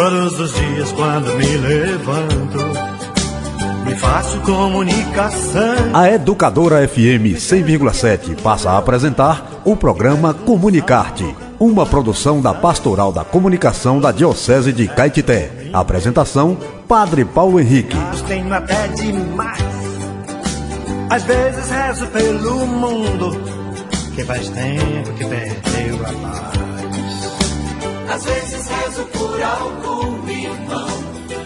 Todos os dias quando me levanto, me faço comunicação. A Educadora FM 100,7 passa a apresentar o programa Comunicarte, uma produção da Pastoral da Comunicação da Diocese de Caetité. Apresentação: Padre Paulo Henrique. Tenho até demais. Às vezes rezo pelo mundo, que faz tempo que perdeu a paz. Às vezes rezo por algum irmão,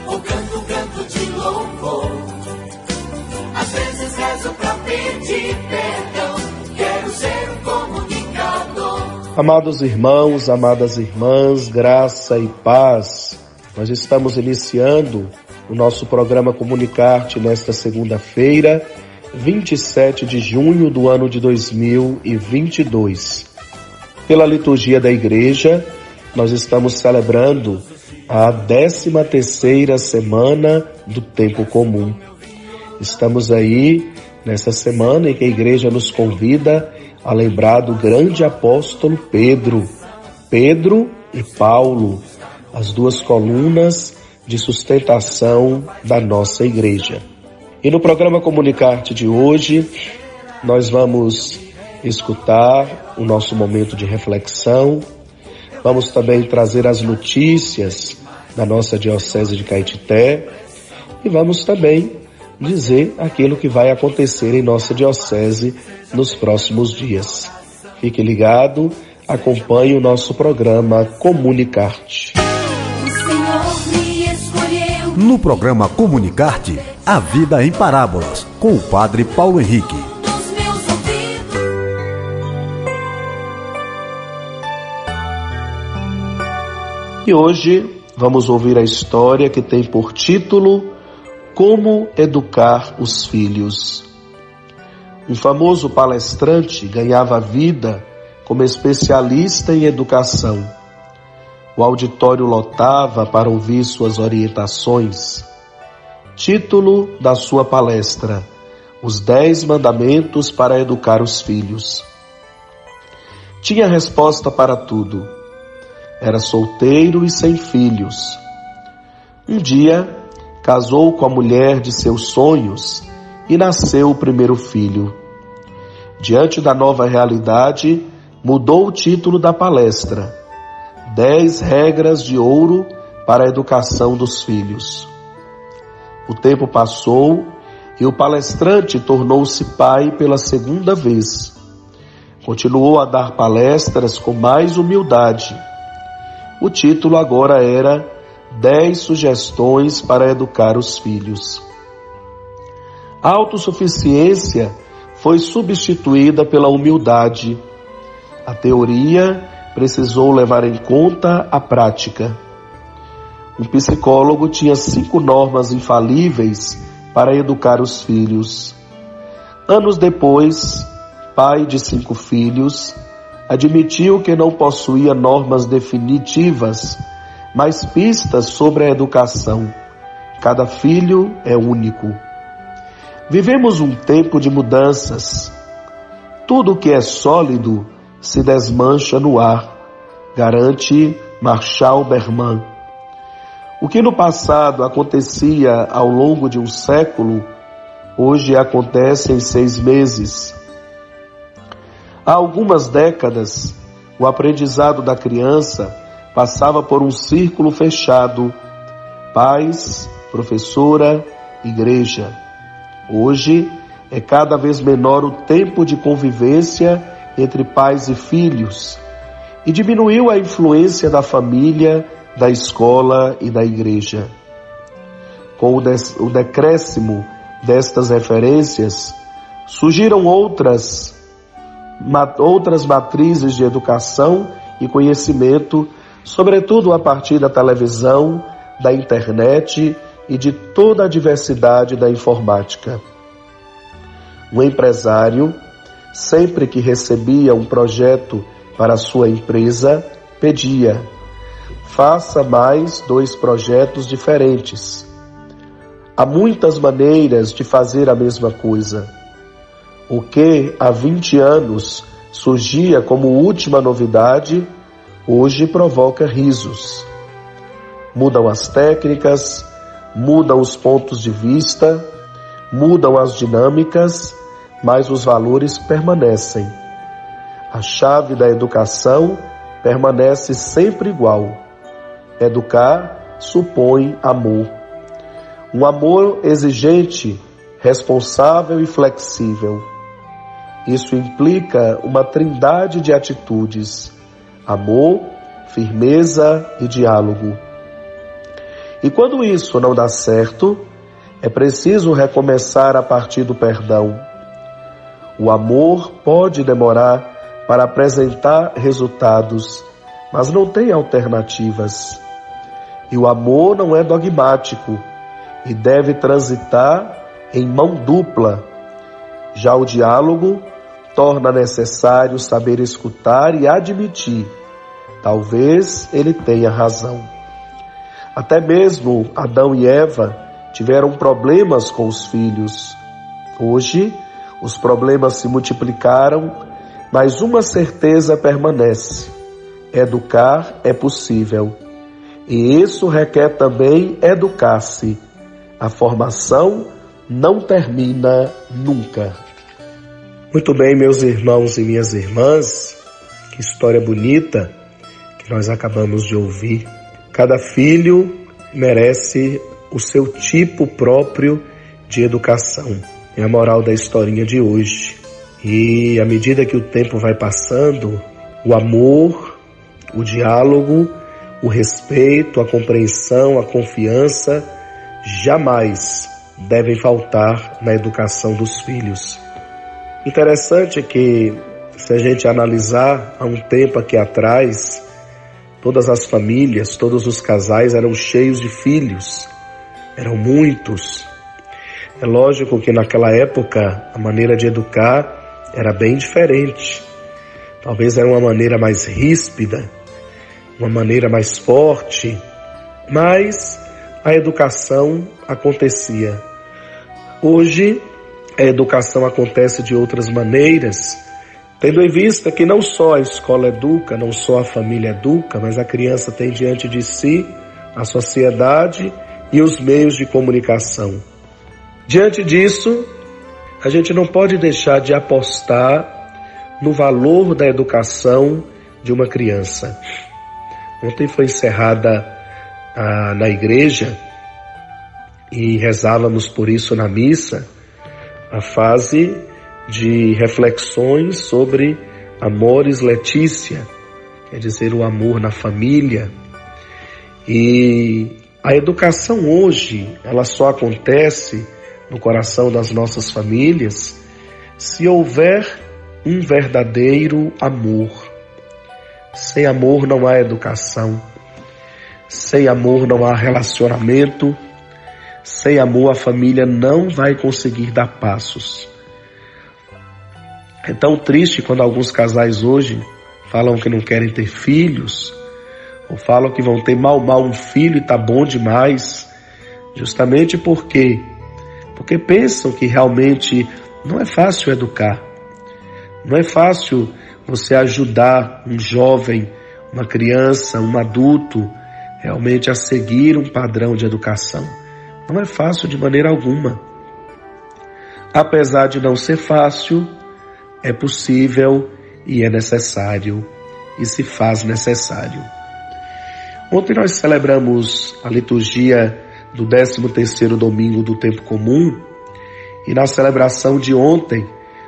ou canto um canto de louvor. Às vezes rezo pra pedir perdão, quero ser um comunicador. Amados irmãos, amadas irmãs, graça e paz. Nós estamos iniciando o nosso programa Comunicarte nesta segunda-feira, 27 de junho do ano de 2022. Pela liturgia da igreja, nós estamos celebrando a 13 terceira semana do tempo comum. Estamos aí nessa semana em que a igreja nos convida a lembrar do grande apóstolo Pedro, Pedro e Paulo, as duas colunas de sustentação da nossa igreja. E no programa Comunicarte de hoje, nós vamos escutar o nosso momento de reflexão, vamos também trazer as notícias da nossa Diocese de Caetité e vamos também dizer aquilo que vai acontecer em nossa Diocese nos próximos dias. Fique ligado, acompanhe o nosso programa Comunicarte. No programa Comunicarte, a vida em parábolas, com o Padre Paulo Henrique. E hoje vamos ouvir a história que tem por título Como Educar os Filhos. Um famoso palestrante ganhava vida como especialista em educação. O auditório lotava para ouvir suas orientações. Título da sua palestra: Os Dez Mandamentos para Educar os Filhos. Tinha resposta para tudo era solteiro e sem filhos. Um dia, casou com a mulher de seus sonhos e nasceu o primeiro filho. Diante da nova realidade, mudou o título da palestra: Dez regras de ouro para a educação dos filhos. O tempo passou e o palestrante tornou-se pai pela segunda vez. Continuou a dar palestras com mais humildade o título agora era Dez sugestões para educar os filhos. A autossuficiência foi substituída pela humildade. A teoria precisou levar em conta a prática. Um psicólogo tinha cinco normas infalíveis para educar os filhos. Anos depois, pai de cinco filhos, admitiu que não possuía normas definitivas, mas pistas sobre a educação. Cada filho é único. Vivemos um tempo de mudanças. Tudo que é sólido se desmancha no ar, garante Marshall Berman. O que no passado acontecia ao longo de um século, hoje acontece em seis meses. Há algumas décadas, o aprendizado da criança passava por um círculo fechado: pais, professora, igreja. Hoje é cada vez menor o tempo de convivência entre pais e filhos e diminuiu a influência da família, da escola e da igreja. Com o, decréscimo destas referências, surgiram outras outras matrizes de educação e conhecimento, sobretudo a partir da televisão, da internet e de toda a diversidade da informática. O empresário, sempre que recebia um projeto para sua empresa, pedia: faça mais dois projetos diferentes. Há muitas maneiras de fazer a mesma coisa. O que há 20 anos surgia como última novidade, hoje provoca risos. Mudam as técnicas, mudam os pontos de vista, mudam as dinâmicas, mas os valores permanecem. A chave da educação permanece sempre igual. Educar supõe amor. Um amor exigente, responsável e flexível. Isso implica uma trindade de atitudes: amor, firmeza e diálogo. E quando isso não dá certo, é preciso recomeçar a partir do perdão. O amor pode demorar para apresentar resultados, mas não tem alternativas. E o amor não é dogmático e deve transitar em mão dupla. Já o diálogo torna necessário saber escutar e admitir. Talvez ele tenha razão. Até mesmo Adão e Eva tiveram problemas com os filhos. Hoje, os problemas se multiplicaram, mas uma certeza permanece: educar é possível. E isso requer também educar-se. A formação não termina nunca. Muito bem, meus irmãos e minhas irmãs, que história bonita que nós acabamos de ouvir. Cada filho merece o seu tipo próprio de educação. É a moral da historinha de hoje. E à medida que o tempo vai passando, o amor, o diálogo, o respeito, a compreensão, a confiança jamais devem faltar na educação dos filhos. Interessante que, se a gente analisar há um tempo aqui atrás, Todas as famílias, todos os casais eram cheios de filhos, eram muitos. É lógico que naquela época a maneira de educar era bem diferente. Talvez era uma maneira mais ríspida, uma maneira mais forte, mas a educação acontecia. Hoje a educação acontece de outras maneiras Tendo em vista que não só a escola educa, não só a família educa, mas a criança tem diante de si a sociedade e os meios de comunicação. Diante disso, a gente não pode deixar de apostar no valor da educação de uma criança. Ontem foi encerrada ah, na igreja e rezávamos por isso na missa a fase de reflexões sobre Amores Letícia, quer dizer, o amor na família. E a educação hoje, ela só acontece no coração das nossas famílias se houver um verdadeiro amor. Sem amor não há educação. Sem amor não há relacionamento. Sem amor a família não vai conseguir dar passos. É tão triste quando alguns casais hoje falam que não querem ter filhos, ou falam que vão ter mal mal um filho e tá bom demais, justamente porque porque pensam que realmente não é fácil educar. Não é fácil você ajudar um jovem, uma criança, um adulto realmente a seguir um padrão de educação. Não é fácil de maneira alguma. Apesar de não ser fácil, é possível e é necessário e se faz necessário. Ontem nós celebramos a liturgia do 13º domingo do tempo comum e na celebração de ontem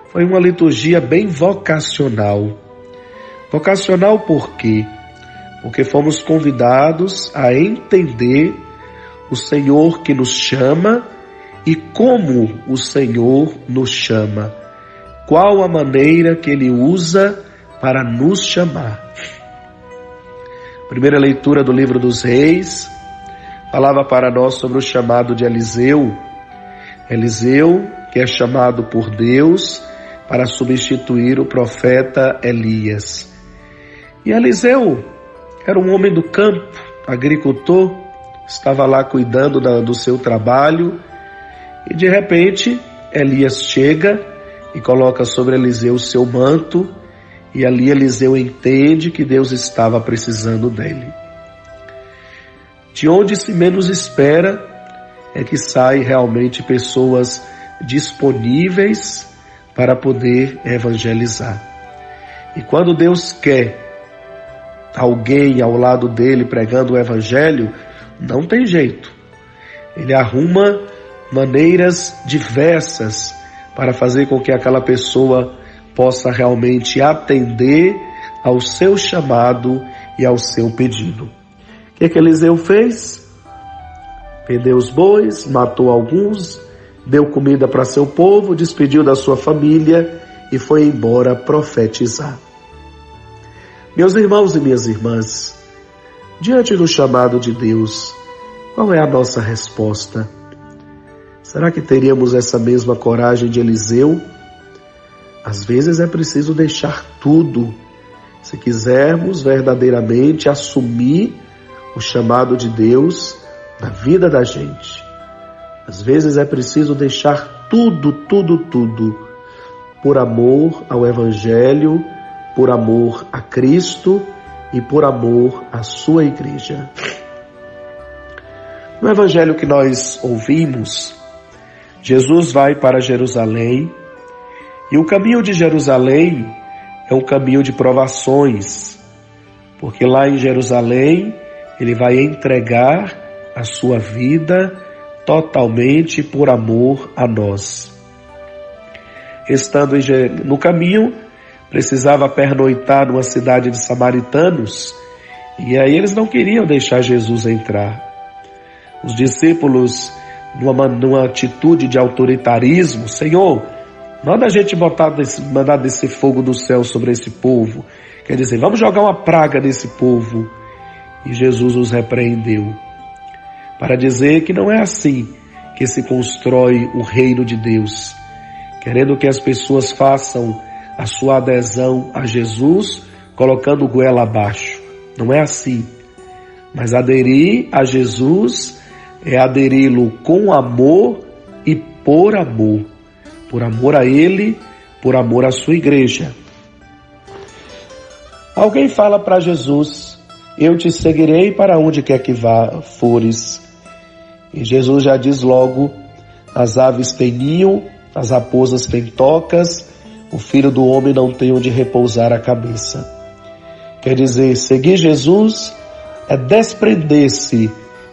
foi uma liturgia bem vocacional. Vocacional por quê? Porque fomos convidados a entender o Senhor que nos chama e como o Senhor nos chama qual a maneira que ele usa para nos chamar. Primeira leitura do livro dos Reis falava para nós sobre o chamado de Eliseu. Eliseu, que é chamado por Deus para substituir o profeta Elias. E Eliseu era um homem do campo, agricultor, estava lá cuidando do seu trabalho e de repente Elias chega e coloca sobre Eliseu o seu manto, e ali Eliseu entende que Deus estava precisando dele. De onde se menos espera é que saem realmente pessoas disponíveis para poder evangelizar. E quando Deus quer alguém ao lado dele pregando o evangelho, não tem jeito. Ele arruma maneiras diversas para fazer com que aquela pessoa possa realmente atender ao seu chamado e ao seu pedido. O que, que Eliseu fez? Perdeu os bois, matou alguns, deu comida para seu povo, despediu da sua família e foi embora profetizar. Meus irmãos e minhas irmãs, diante do chamado de Deus, qual é a nossa resposta? Será que teríamos essa mesma coragem de Eliseu? Às vezes é preciso deixar tudo, se quisermos verdadeiramente assumir o chamado de Deus na vida da gente. Às vezes é preciso deixar tudo, tudo, tudo, por amor ao Evangelho, por amor a Cristo e por amor à sua igreja. No evangelho que nós ouvimos, Jesus vai para Jerusalém e o caminho de Jerusalém é um caminho de provações, porque lá em Jerusalém ele vai entregar a sua vida totalmente por amor a nós. Estando no caminho, precisava pernoitar numa cidade de samaritanos, e aí eles não queriam deixar Jesus entrar. Os discípulos, numa, numa atitude de autoritarismo, Senhor, manda a gente botar desse, mandar descer fogo do céu sobre esse povo. Quer dizer, vamos jogar uma praga nesse povo. E Jesus os repreendeu. Para dizer que não é assim que se constrói o reino de Deus. Querendo que as pessoas façam a sua adesão a Jesus, colocando goela abaixo. Não é assim. Mas aderir a Jesus é aderi-lo com amor e por amor. Por amor a Ele, por amor à sua igreja. Alguém fala para Jesus: Eu te seguirei para onde quer que vá, fores. E Jesus já diz logo: As aves têm ninho, as raposas têm tocas, o filho do homem não tem onde repousar a cabeça. Quer dizer, seguir Jesus é desprender-se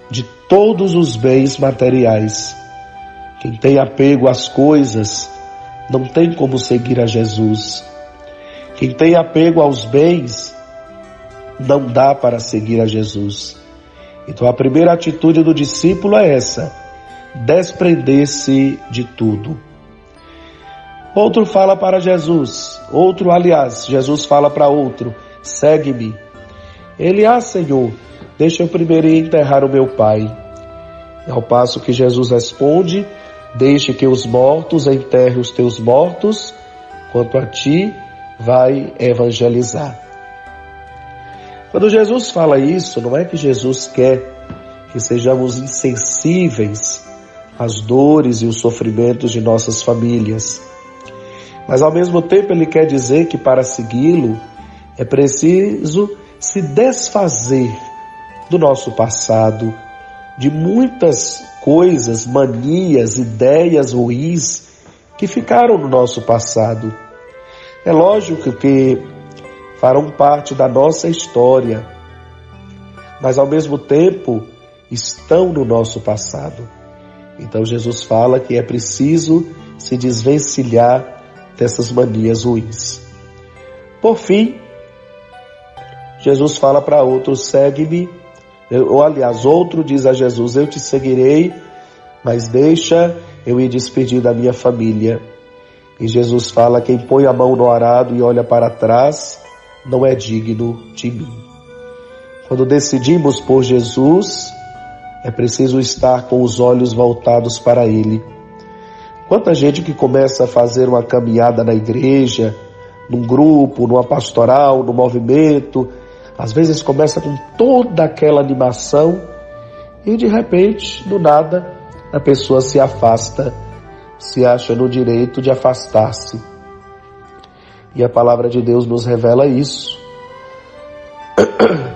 de todos os bens materiais. Quem tem apego às coisas não tem como seguir a Jesus. Quem tem apego aos bens não dá para seguir a Jesus. Então a primeira atitude do discípulo é essa: desprender-se de tudo. Outro fala para Jesus, outro, aliás, Jesus fala para outro: segue-me. Ele, ah, Senhor, deixa eu primeiro enterrar o meu pai. Ao passo que Jesus responde: Deixe que os mortos enterrem os teus mortos, quanto a ti, vai evangelizar. Quando Jesus fala isso, não é que Jesus quer que sejamos insensíveis às dores e os sofrimentos de nossas famílias. Mas ao mesmo tempo ele quer dizer que para segui-lo é preciso se desfazer do nosso passado, de muitas coisas, manias, ideias ruins que ficaram no nosso passado. É lógico que farão parte da nossa história, mas ao mesmo tempo estão no nosso passado. Então Jesus fala que é preciso se desvencilhar dessas manias ruins. Por fim, Jesus fala para outro: segue-me. Ou aliás, outro diz a Jesus: Eu te seguirei, mas deixa eu ir despedir da minha família. E Jesus fala: Quem põe a mão no arado e olha para trás não é digno de mim. Quando decidimos por Jesus, é preciso estar com os olhos voltados para Ele Quanta gente que começa a fazer uma caminhada na igreja, num grupo, numa pastoral, no movimento, às vezes começa com toda aquela animação e de repente, do nada, a pessoa se afasta, se acha no direito de afastar-se. E a palavra de Deus nos revela isso.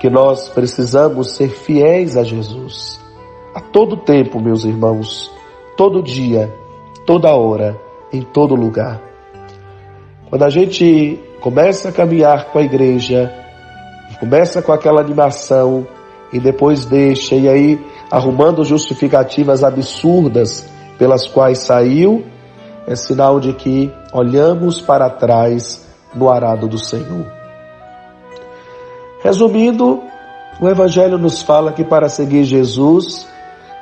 que nós precisamos ser fiéis a Jesus. A todo tempo, meus irmãos, todo dia, toda hora, em todo lugar. Quando a gente começa a caminhar com a igreja, começa com aquela animação e depois deixa, e aí arrumando justificativas absurdas pelas quais saiu, é sinal de que olhamos para trás no arado do Senhor. Resumindo, o Evangelho nos fala que para seguir Jesus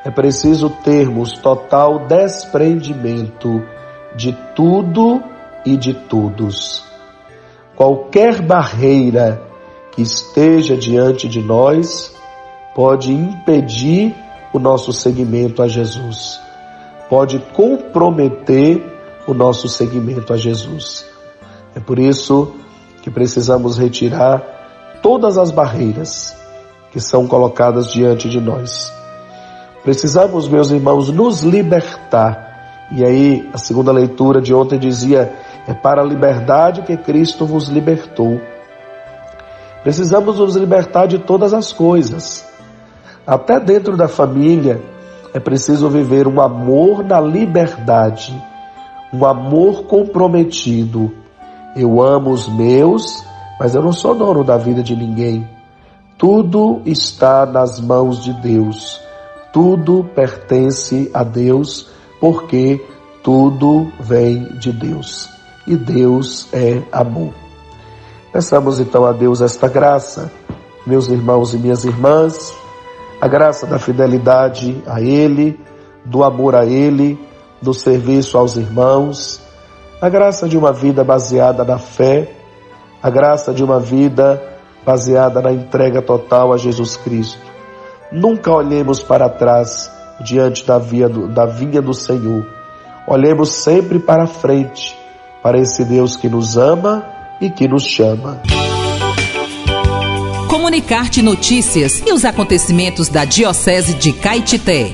é preciso termos total desprendimento de tudo e de todos. Qualquer barreira que esteja diante de nós pode impedir o nosso seguimento a Jesus, pode comprometer o nosso seguimento a Jesus. É por isso que precisamos retirar todas as barreiras que são colocadas diante de nós. Precisamos, meus irmãos, nos libertar. E aí, a segunda leitura de ontem dizia: é para a liberdade que Cristo vos libertou. Precisamos nos libertar de todas as coisas. Até dentro da família, é preciso viver um amor na liberdade, um amor comprometido. Eu amo os meus mas eu não sou dono da vida de ninguém. Tudo está nas mãos de Deus. Tudo pertence a Deus, porque tudo vem de Deus. E Deus é amor. Peçamos então a Deus esta graça, meus irmãos e minhas irmãs, a graça da fidelidade a Ele, do amor a Ele, do serviço aos irmãos, a graça de uma vida baseada na fé a graça de uma vida baseada na entrega total a Jesus Cristo. Nunca olhemos para trás diante da, via do, da vinha do Senhor. Olhemos sempre para frente, para esse Deus que nos ama e que nos chama. Comunicar-te notícias e os acontecimentos da Diocese de Caetité.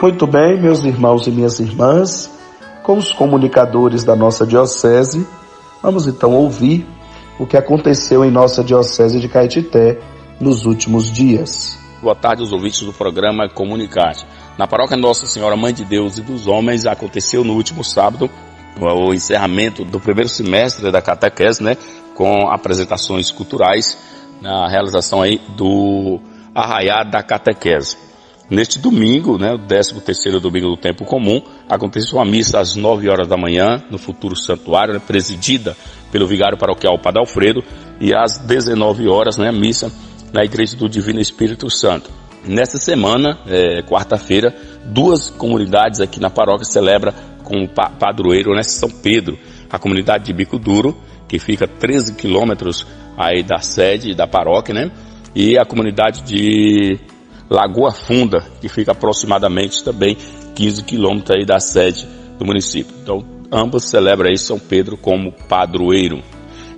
Muito bem, meus irmãos e minhas irmãs, com os comunicadores da nossa diocese, vamos então ouvir o que aconteceu em nossa diocese de Caetité nos últimos dias. Boa tarde aos ouvintes do programa Comunicarte. Na paróquia Nossa Senhora Mãe de Deus e dos Homens aconteceu no último sábado o encerramento do primeiro semestre da catequese, né, com apresentações culturais na realização aí do Arraiá da Catequese. Neste domingo, né, o 13 terceiro domingo do tempo comum, aconteceu uma missa às 9 horas da manhã no futuro santuário, né, presidida pelo vigário paroquial Padre Alfredo, e às 19 horas, né, missa na Igreja do Divino Espírito Santo. Nesta semana, é, quarta-feira, duas comunidades aqui na paróquia celebram com o padroeiro, né, São Pedro, a comunidade de Bico Duro, que fica 13 quilômetros aí da sede da paróquia, né, e a comunidade de Lagoa Funda, que fica aproximadamente também 15 quilômetros aí da sede do município. Então, ambos celebram aí São Pedro como padroeiro.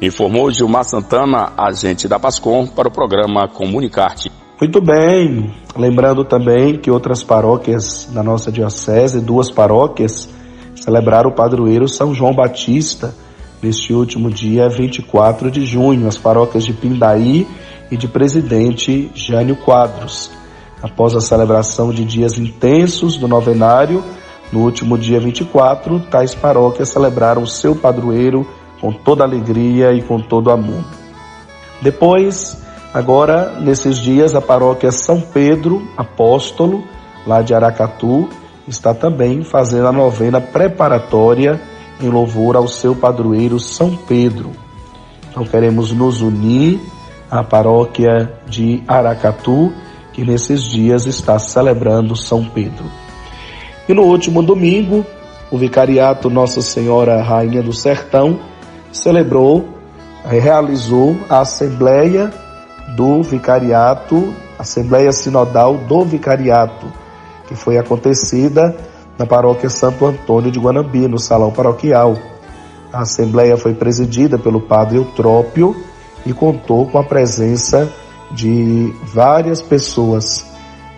Informou Gilmar Santana, agente da Pascom, para o programa Comunicarte. Muito bem. Lembrando também que outras paróquias da nossa diocese, duas paróquias, celebraram o padroeiro São João Batista neste último dia 24 de junho, as paróquias de Pindaí e de Presidente Jânio Quadros. Após a celebração de dias intensos do novenário, no último dia 24, tais paróquias celebraram o seu padroeiro com toda alegria e com todo amor. Depois, agora, nesses dias, a paróquia São Pedro Apóstolo, lá de Aracatu, está também fazendo a novena preparatória em louvor ao seu padroeiro São Pedro. Então queremos nos unir à paróquia de Aracatu que nesses dias está celebrando São Pedro. E no último domingo, o vicariato Nossa Senhora Rainha do Sertão celebrou, realizou a assembleia do vicariato, assembleia sinodal do vicariato, que foi acontecida na paróquia Santo Antônio de Guanambi, no salão paroquial. A assembleia foi presidida pelo padre Eutrópio e contou com a presença de várias pessoas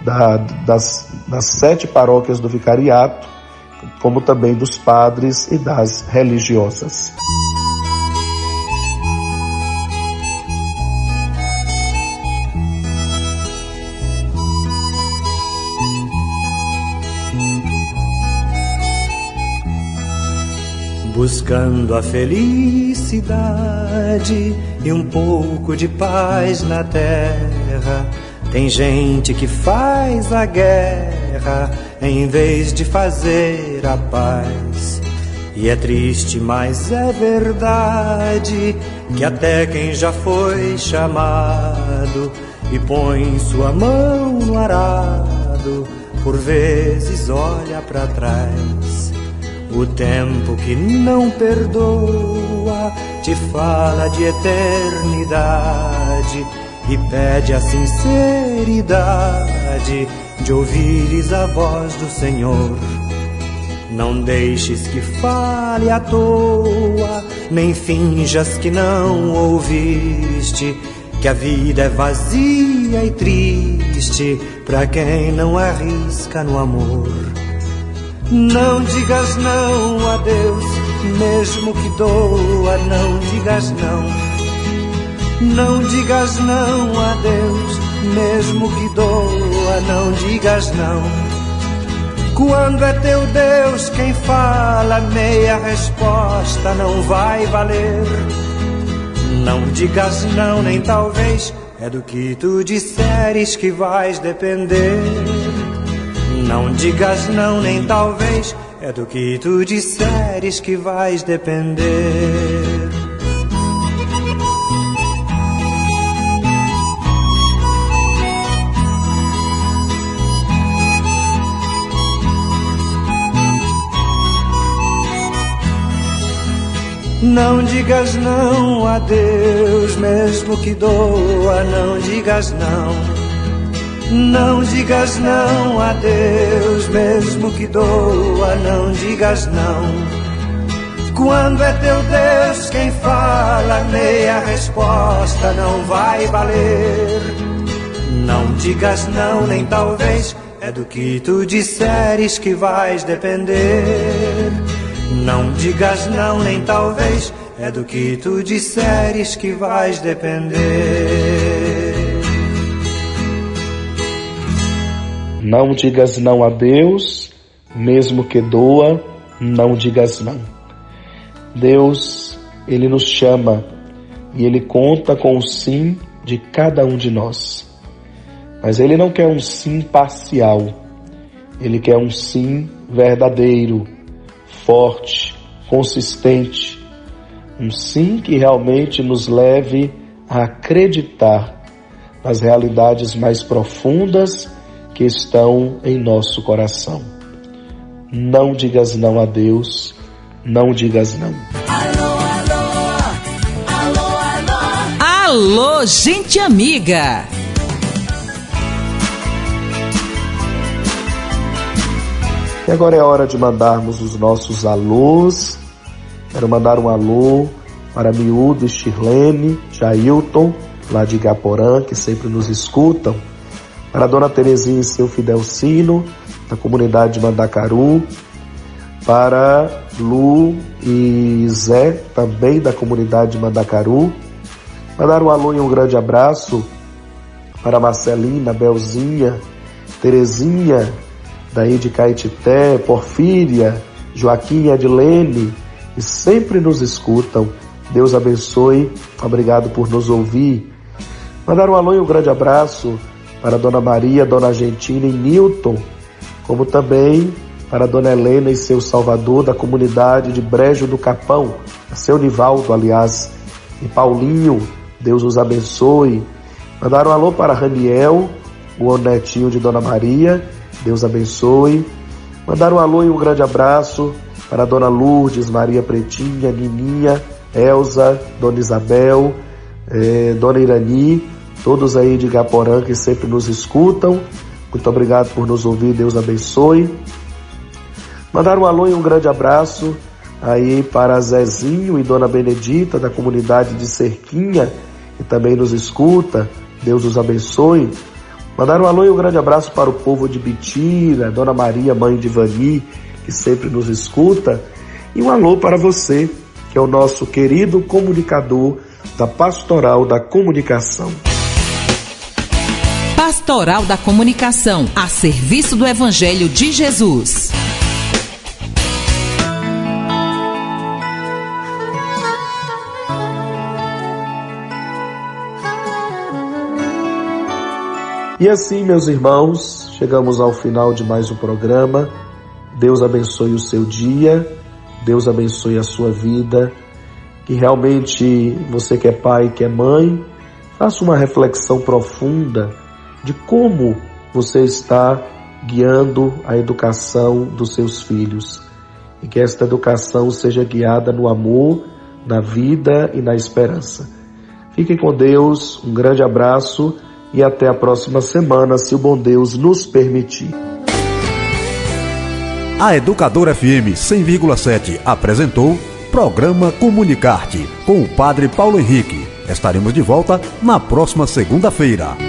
da, das, das sete paróquias do vicariato, como também dos padres e das religiosas. Buscando a felicidade e um pouco de paz na terra. Tem gente que faz a guerra em vez de fazer a paz. E é triste, mas é verdade que até quem já foi chamado e põe sua mão no arado, por vezes olha para trás. O tempo que não perdoa te fala de eternidade e pede a sinceridade de ouvires a voz do Senhor. Não deixes que fale à toa, nem finjas que não ouviste, que a vida é vazia e triste para quem não arrisca no amor. Não digas não a Deus, mesmo que doa, não digas não. Não digas não a Deus, mesmo que doa, não digas não. Quando é teu Deus quem fala, meia resposta não vai valer. Não digas não, nem talvez, é do que tu disseres que vais depender. Não digas não, nem talvez, é do que tu disseres que vais depender. Não digas não a Deus, mesmo que doa, não digas não. Não digas não a Deus, mesmo que doa, não digas não. Quando é teu Deus quem fala, meia resposta não vai valer. Não digas não, nem talvez, é do que tu disseres que vais depender. Não digas não, nem talvez, é do que tu disseres que vais depender. Não digas não a Deus, mesmo que doa, não digas não. Deus, Ele nos chama e Ele conta com o sim de cada um de nós. Mas Ele não quer um sim parcial, Ele quer um sim verdadeiro, forte, consistente. Um sim que realmente nos leve a acreditar nas realidades mais profundas que estão em nosso coração. Não digas não a Deus, não digas não. Alô, alô, alô, alô. Alô, gente amiga. E agora é hora de mandarmos os nossos alôs. Quero mandar um alô para Miúdo e Shirlene, Jailton, lá de Igaporã, que sempre nos escutam para Dona Terezinha e seu Fidelcino, da comunidade de Mandacaru, para Lu e Zé, também da comunidade de Mandacaru. Mandar um alô e um grande abraço para Marcelina, Belzinha, Terezinha, daí de Caetité, Porfíria, Joaquim e Adilene, e sempre nos escutam. Deus abençoe, obrigado por nos ouvir. Mandar um alô e um grande abraço para Dona Maria, Dona Argentina e Newton, como também para Dona Helena e seu Salvador da comunidade de Brejo do Capão, seu Nivaldo, aliás, e Paulinho, Deus os abençoe. Mandaram um alô para Raniel, o netinho de Dona Maria, Deus abençoe. Mandaram um alô e um grande abraço para Dona Lourdes, Maria Pretinha, Nininha, Elza, Dona Isabel, eh, Dona Irani, todos aí de Gaporã que sempre nos escutam. Muito obrigado por nos ouvir, Deus abençoe. Mandar um alô e um grande abraço aí para Zezinho e Dona Benedita da comunidade de Cerquinha, que também nos escuta. Deus os abençoe. Mandar um alô e um grande abraço para o povo de Bitira, Dona Maria, mãe de Vani, que sempre nos escuta, e um alô para você, que é o nosso querido comunicador da Pastoral da Comunicação. Pastoral da Comunicação, a serviço do Evangelho de Jesus. E assim, meus irmãos, chegamos ao final de mais um programa. Deus abençoe o seu dia, Deus abençoe a sua vida. Que realmente você que é pai, que é mãe, faça uma reflexão profunda de como você está guiando a educação dos seus filhos. E que esta educação seja guiada no amor, na vida e na esperança. Fiquem com Deus, um grande abraço e até a próxima semana, se o bom Deus nos permitir. A Educadora FM 100,7 apresentou Programa Comunicarte com o Padre Paulo Henrique. Estaremos de volta na próxima segunda-feira.